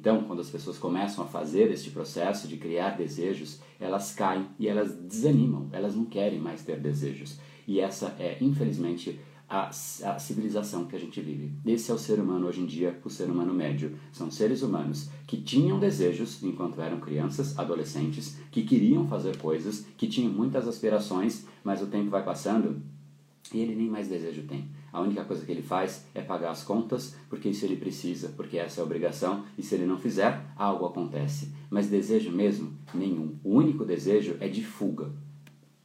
Então, quando as pessoas começam a fazer este processo de criar desejos, elas caem e elas desanimam, elas não querem mais ter desejos. E essa é, infelizmente, a, a, civilização que a gente vive. Esse é o ser humano hoje em dia, o ser humano médio. São seres humanos que tinham desejos enquanto eram crianças, adolescentes, que queriam fazer coisas, que tinham muitas aspirações, mas o tempo vai passando e ele nem mais desejo tem. A única coisa que ele faz é pagar as contas, porque isso ele precisa, porque essa é a obrigação, e se ele não fizer, algo acontece. Mas desejo mesmo? Nenhum. O único desejo é de fuga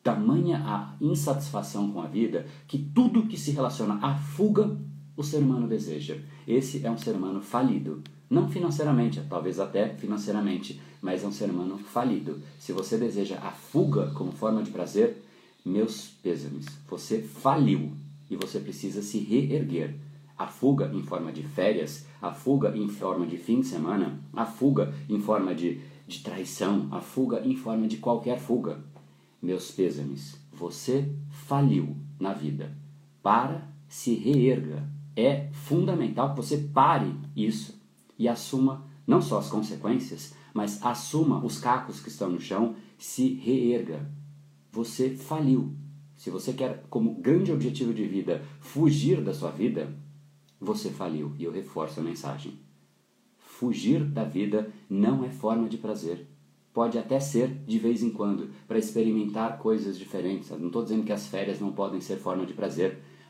tamanha a insatisfação com a vida que tudo que se relaciona à fuga o ser humano deseja. Esse é um ser humano falido. Não financeiramente, talvez até financeiramente, mas é um ser humano falido. Se você deseja a fuga como forma de prazer, meus pêsames, você faliu e você precisa se reerguer. A fuga em forma de férias, a fuga em forma de fim de semana, a fuga em forma de, de traição, a fuga em forma de qualquer fuga meus pêsames, você faliu na vida. Para, se reerga. É fundamental que você pare isso e assuma não só as consequências, mas assuma os cacos que estão no chão, se reerga. Você faliu. Se você quer, como grande objetivo de vida, fugir da sua vida, você faliu. E eu reforço a mensagem. Fugir da vida não é forma de prazer pode até ser de vez em quando, para experimentar coisas diferentes. Não estou dizendo que as férias não podem ser forma de prazer,